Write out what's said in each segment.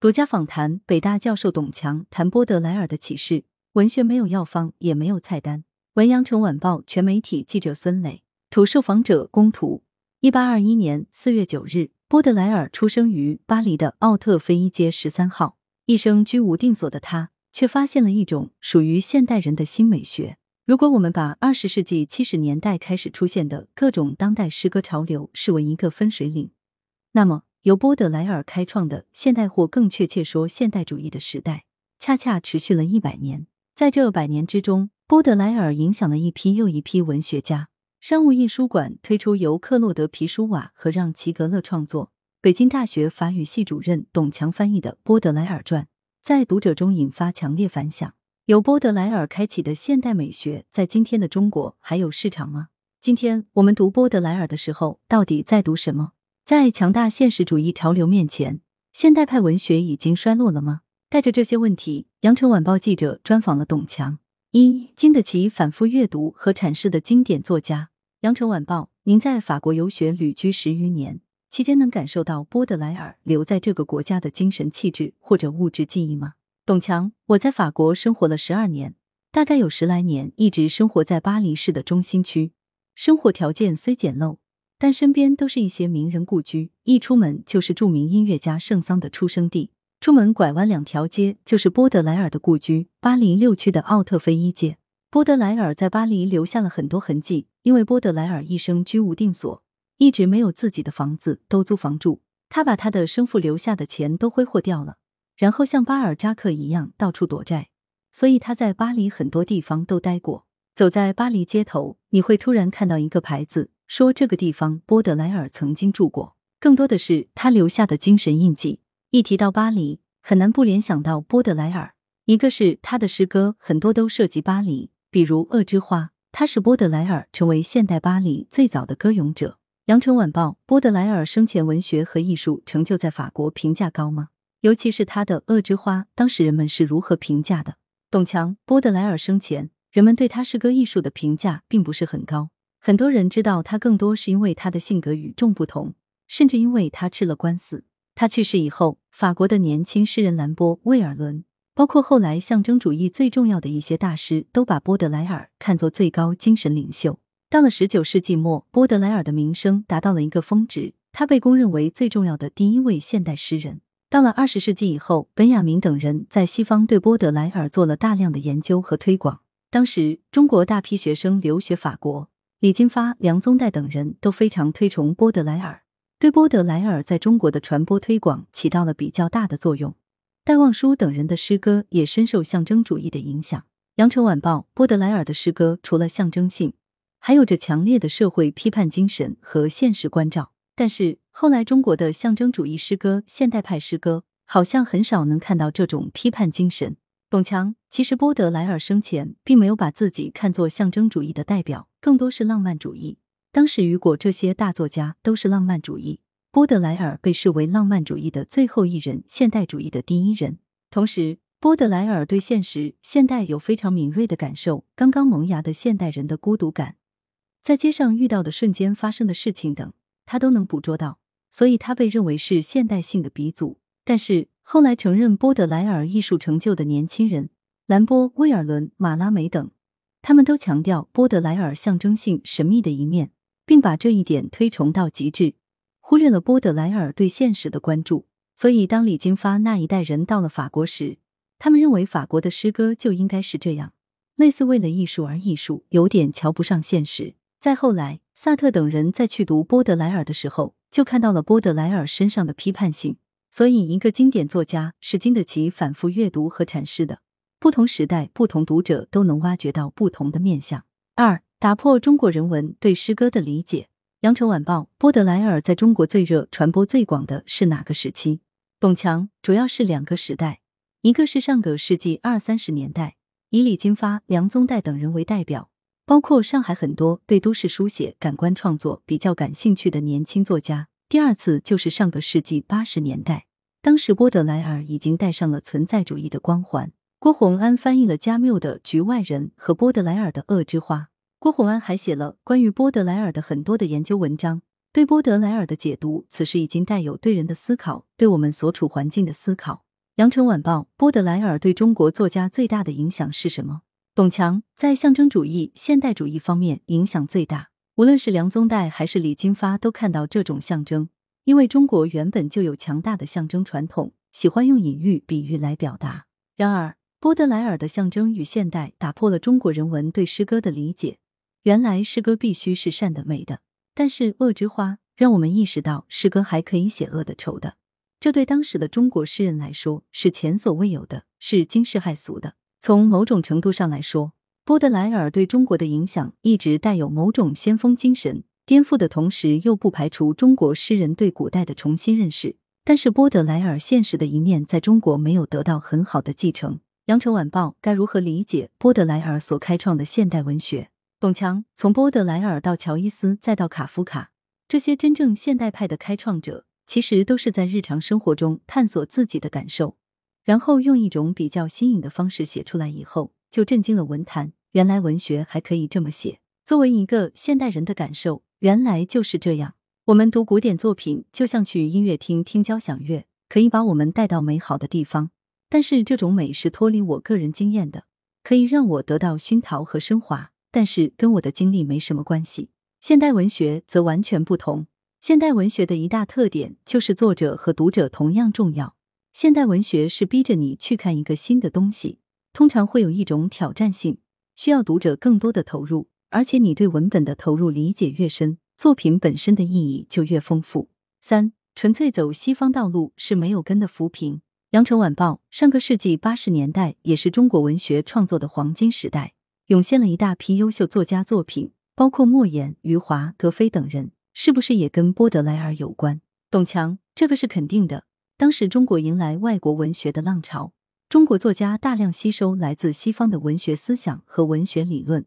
独家访谈北大教授董强谈波德莱尔的启示。文学没有药方，也没有菜单。文阳城晚报全媒体记者孙磊，图受访者公图。一八二一年四月九日，波德莱尔出生于巴黎的奥特菲伊街十三号。一生居无定所的他，却发现了一种属于现代人的新美学。如果我们把二十世纪七十年代开始出现的各种当代诗歌潮流视为一个分水岭，那么由波德莱尔开创的现代，或更确切说现代主义的时代，恰恰持续了一百年。在这百年之中，波德莱尔影响了一批又一批文学家。商务印书馆推出由克洛德皮舒瓦和让齐格勒创作、北京大学法语系主任董强翻译的《波德莱尔传》，在读者中引发强烈反响。由波德莱尔开启的现代美学，在今天的中国还有市场吗？今天我们读波德莱尔的时候，到底在读什么？在强大现实主义潮流面前，现代派文学已经衰落了吗？带着这些问题，羊城晚报记者专访了董强，一经得起反复阅读和阐释的经典作家。羊城晚报，您在法国游学旅居十余年，期间能感受到波德莱尔留在这个国家的精神气质或者物质记忆吗？董强，我在法国生活了十二年，大概有十来年一直生活在巴黎市的中心区，生活条件虽简陋，但身边都是一些名人故居，一出门就是著名音乐家圣桑的出生地。出门拐弯两条街就是波德莱尔的故居，巴黎六区的奥特菲一街。波德莱尔在巴黎留下了很多痕迹，因为波德莱尔一生居无定所，一直没有自己的房子，都租房住。他把他的生父留下的钱都挥霍掉了，然后像巴尔扎克一样到处躲债，所以他在巴黎很多地方都待过。走在巴黎街头，你会突然看到一个牌子，说这个地方波德莱尔曾经住过。更多的是他留下的精神印记。一提到巴黎，很难不联想到波德莱尔。一个是他的诗歌很多都涉及巴黎，比如《恶之花》，他是波德莱尔成为现代巴黎最早的歌咏者。羊城晚报：波德莱尔生前文学和艺术成就在法国评价高吗？尤其是他的《恶之花》，当时人们是如何评价的？董强：波德莱尔生前，人们对他诗歌艺术的评价并不是很高，很多人知道他更多是因为他的性格与众不同，甚至因为他吃了官司。他去世以后，法国的年轻诗人兰波、魏尔伦，包括后来象征主义最重要的一些大师，都把波德莱尔看作最高精神领袖。到了十九世纪末，波德莱尔的名声达到了一个峰值，他被公认为最重要的第一位现代诗人。到了二十世纪以后，本雅明等人在西方对波德莱尔做了大量的研究和推广。当时，中国大批学生留学法国，李金发、梁宗岱等人都非常推崇波德莱尔。对波德莱尔在中国的传播推广起到了比较大的作用。戴望舒等人的诗歌也深受象征主义的影响。羊城晚报：波德莱尔的诗歌除了象征性，还有着强烈的社会批判精神和现实关照。但是后来中国的象征主义诗歌、现代派诗歌好像很少能看到这种批判精神。董强：其实波德莱尔生前并没有把自己看作象征主义的代表，更多是浪漫主义。当时，雨果这些大作家都是浪漫主义，波德莱尔被视为浪漫主义的最后一人，现代主义的第一人。同时，波德莱尔对现实、现代有非常敏锐的感受。刚刚萌芽的现代人的孤独感，在街上遇到的瞬间发生的事情等，他都能捕捉到，所以他被认为是现代性的鼻祖。但是，后来承认波德莱尔艺术成就的年轻人，兰波、威尔伦、马拉梅等，他们都强调波德莱尔象征性神秘的一面。并把这一点推崇到极致，忽略了波德莱尔对现实的关注。所以，当李金发那一代人到了法国时，他们认为法国的诗歌就应该是这样，类似为了艺术而艺术，有点瞧不上现实。再后来，萨特等人在去读波德莱尔的时候，就看到了波德莱尔身上的批判性。所以，一个经典作家是经得起反复阅读和阐释的，不同时代、不同读者都能挖掘到不同的面相。二。打破中国人文对诗歌的理解。羊城晚报：波德莱尔在中国最热、传播最广的是哪个时期？董强：主要是两个时代，一个是上个世纪二三十年代，以李金发、梁宗岱等人为代表，包括上海很多对都市书写、感官创作比较感兴趣的年轻作家；第二次就是上个世纪八十年代，当时波德莱尔已经戴上了存在主义的光环。郭洪安翻译了加缪的《局外人》和波德莱尔的《恶之花》。郭洪安还写了关于波德莱尔的很多的研究文章，对波德莱尔的解读，此时已经带有对人的思考，对我们所处环境的思考。羊城晚报：波德莱尔对中国作家最大的影响是什么？董强在象征主义、现代主义方面影响最大。无论是梁宗岱还是李金发，都看到这种象征，因为中国原本就有强大的象征传统，喜欢用隐喻、比喻来表达。然而，波德莱尔的象征与现代打破了中国人文对诗歌的理解。原来诗歌必须是善的、美的，但是恶之花让我们意识到诗歌还可以写恶的、丑的。这对当时的中国诗人来说是前所未有的，是惊世骇俗的。从某种程度上来说，波德莱尔对中国的影响一直带有某种先锋精神，颠覆的同时又不排除中国诗人对古代的重新认识。但是波德莱尔现实的一面在中国没有得到很好的继承。羊城晚报该如何理解波德莱尔所开创的现代文学？董强从波德莱尔到乔伊斯再到卡夫卡，这些真正现代派的开创者，其实都是在日常生活中探索自己的感受，然后用一种比较新颖的方式写出来，以后就震惊了文坛。原来文学还可以这么写。作为一个现代人的感受，原来就是这样。我们读古典作品，就像去音乐厅听交响乐，可以把我们带到美好的地方。但是这种美是脱离我个人经验的，可以让我得到熏陶和升华，但是跟我的经历没什么关系。现代文学则完全不同。现代文学的一大特点就是作者和读者同样重要。现代文学是逼着你去看一个新的东西，通常会有一种挑战性，需要读者更多的投入，而且你对文本的投入理解越深，作品本身的意义就越丰富。三，纯粹走西方道路是没有根的浮萍。羊城晚报：上个世纪八十年代也是中国文学创作的黄金时代，涌现了一大批优秀作家作品，包括莫言、余华、格非等人，是不是也跟波德莱尔有关？董强：这个是肯定的。当时中国迎来外国文学的浪潮，中国作家大量吸收来自西方的文学思想和文学理论，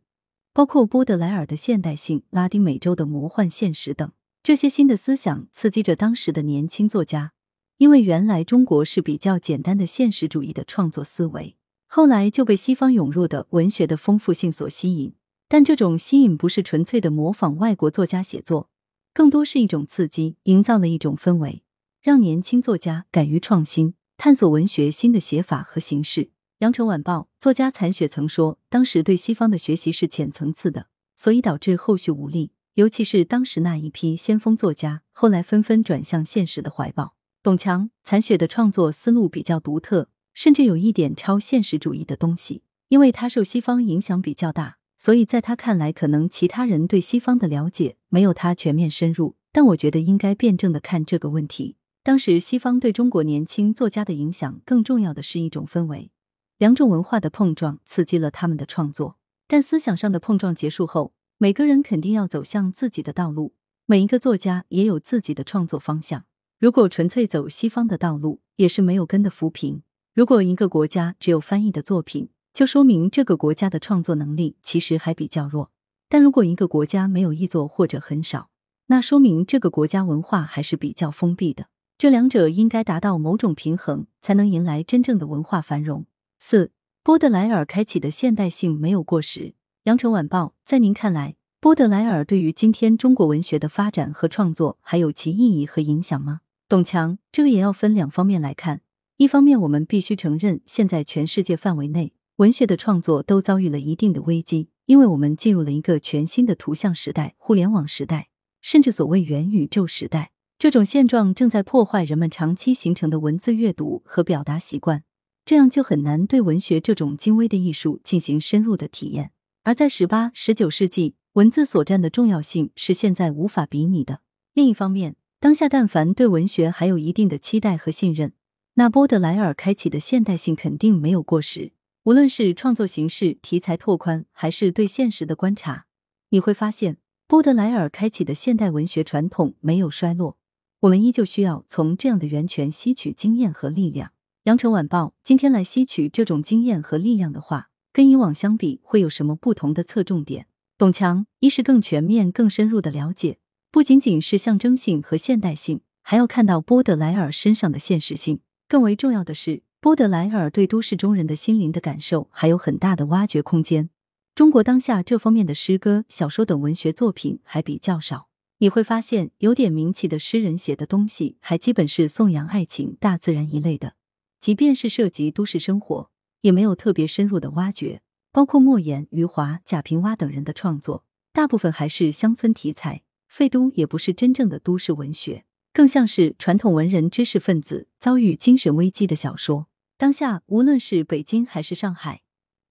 包括波德莱尔的现代性、拉丁美洲的魔幻现实等，这些新的思想刺激着当时的年轻作家。因为原来中国是比较简单的现实主义的创作思维，后来就被西方涌入的文学的丰富性所吸引。但这种吸引不是纯粹的模仿外国作家写作，更多是一种刺激，营造了一种氛围，让年轻作家敢于创新，探索文学新的写法和形式。羊城晚报作家残雪曾说，当时对西方的学习是浅层次的，所以导致后续无力。尤其是当时那一批先锋作家，后来纷纷转向现实的怀抱。董强、残雪的创作思路比较独特，甚至有一点超现实主义的东西。因为他受西方影响比较大，所以在他看来，可能其他人对西方的了解没有他全面深入。但我觉得应该辩证的看这个问题。当时西方对中国年轻作家的影响，更重要的是一种氛围，两种文化的碰撞刺激了他们的创作。但思想上的碰撞结束后，每个人肯定要走向自己的道路，每一个作家也有自己的创作方向。如果纯粹走西方的道路，也是没有根的浮萍。如果一个国家只有翻译的作品，就说明这个国家的创作能力其实还比较弱。但如果一个国家没有译作或者很少，那说明这个国家文化还是比较封闭的。这两者应该达到某种平衡，才能迎来真正的文化繁荣。四，波德莱尔开启的现代性没有过时。羊城晚报，在您看来，波德莱尔对于今天中国文学的发展和创作还有其意义和影响吗？董强，这个也要分两方面来看。一方面，我们必须承认，现在全世界范围内文学的创作都遭遇了一定的危机，因为我们进入了一个全新的图像时代、互联网时代，甚至所谓元宇宙时代。这种现状正在破坏人们长期形成的文字阅读和表达习惯，这样就很难对文学这种精微的艺术进行深入的体验。而在十八、十九世纪，文字所占的重要性是现在无法比拟的。另一方面，当下，但凡对文学还有一定的期待和信任，那波德莱尔开启的现代性肯定没有过时。无论是创作形式、题材拓宽，还是对现实的观察，你会发现，波德莱尔开启的现代文学传统没有衰落。我们依旧需要从这样的源泉吸取经验和力量。羊城晚报今天来吸取这种经验和力量的话，跟以往相比，会有什么不同的侧重点？董强，一是更全面、更深入的了解。不仅仅是象征性和现代性，还要看到波德莱尔身上的现实性。更为重要的是，波德莱尔对都市中人的心灵的感受还有很大的挖掘空间。中国当下这方面的诗歌、小说等文学作品还比较少。你会发现，有点名气的诗人写的东西，还基本是颂扬爱情、大自然一类的。即便是涉及都市生活，也没有特别深入的挖掘。包括莫言、余华、贾平凹等人的创作，大部分还是乡村题材。废都也不是真正的都市文学，更像是传统文人知识分子遭遇精神危机的小说。当下，无论是北京还是上海，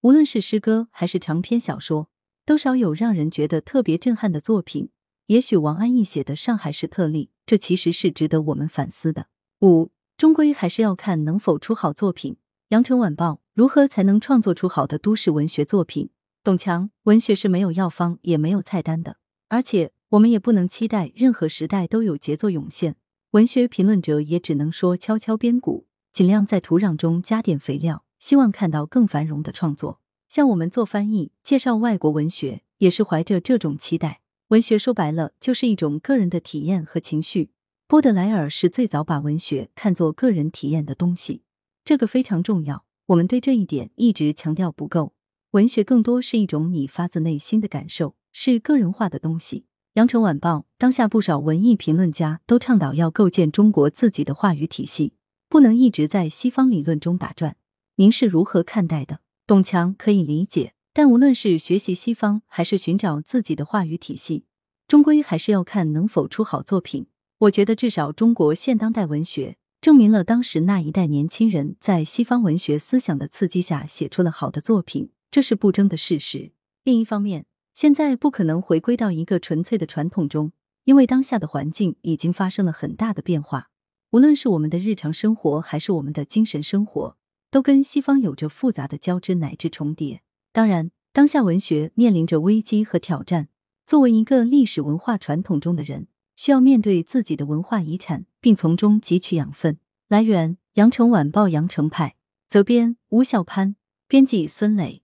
无论是诗歌还是长篇小说，都少有让人觉得特别震撼的作品。也许王安忆写的《上海》是特例，这其实是值得我们反思的。五，终归还是要看能否出好作品。羊城晚报：如何才能创作出好的都市文学作品？董强：文学是没有药方也没有菜单的，而且我们也不能期待任何时代都有杰作涌现。文学评论者也只能说敲敲边鼓，尽量在土壤中加点肥料，希望看到更繁荣的创作。像我们做翻译、介绍外国文学，也是怀着这种期待。文学说白了就是一种个人的体验和情绪。波德莱尔是最早把文学看作个人体验的东西，这个非常重要。我们对这一点一直强调不够。文学更多是一种你发自内心的感受，是个人化的东西。羊城晚报当下不少文艺评论家都倡导要构建中国自己的话语体系，不能一直在西方理论中打转。您是如何看待的？董强可以理解。但无论是学习西方，还是寻找自己的话语体系，终归还是要看能否出好作品。我觉得，至少中国现当代文学证明了当时那一代年轻人在西方文学思想的刺激下写出了好的作品，这是不争的事实。另一方面，现在不可能回归到一个纯粹的传统中，因为当下的环境已经发生了很大的变化。无论是我们的日常生活，还是我们的精神生活，都跟西方有着复杂的交织乃至重叠。当然，当下文学面临着危机和挑战。作为一个历史文化传统中的人，需要面对自己的文化遗产，并从中汲取养分。来源：羊城晚报羊城派，责编：吴小潘，编辑：孙磊。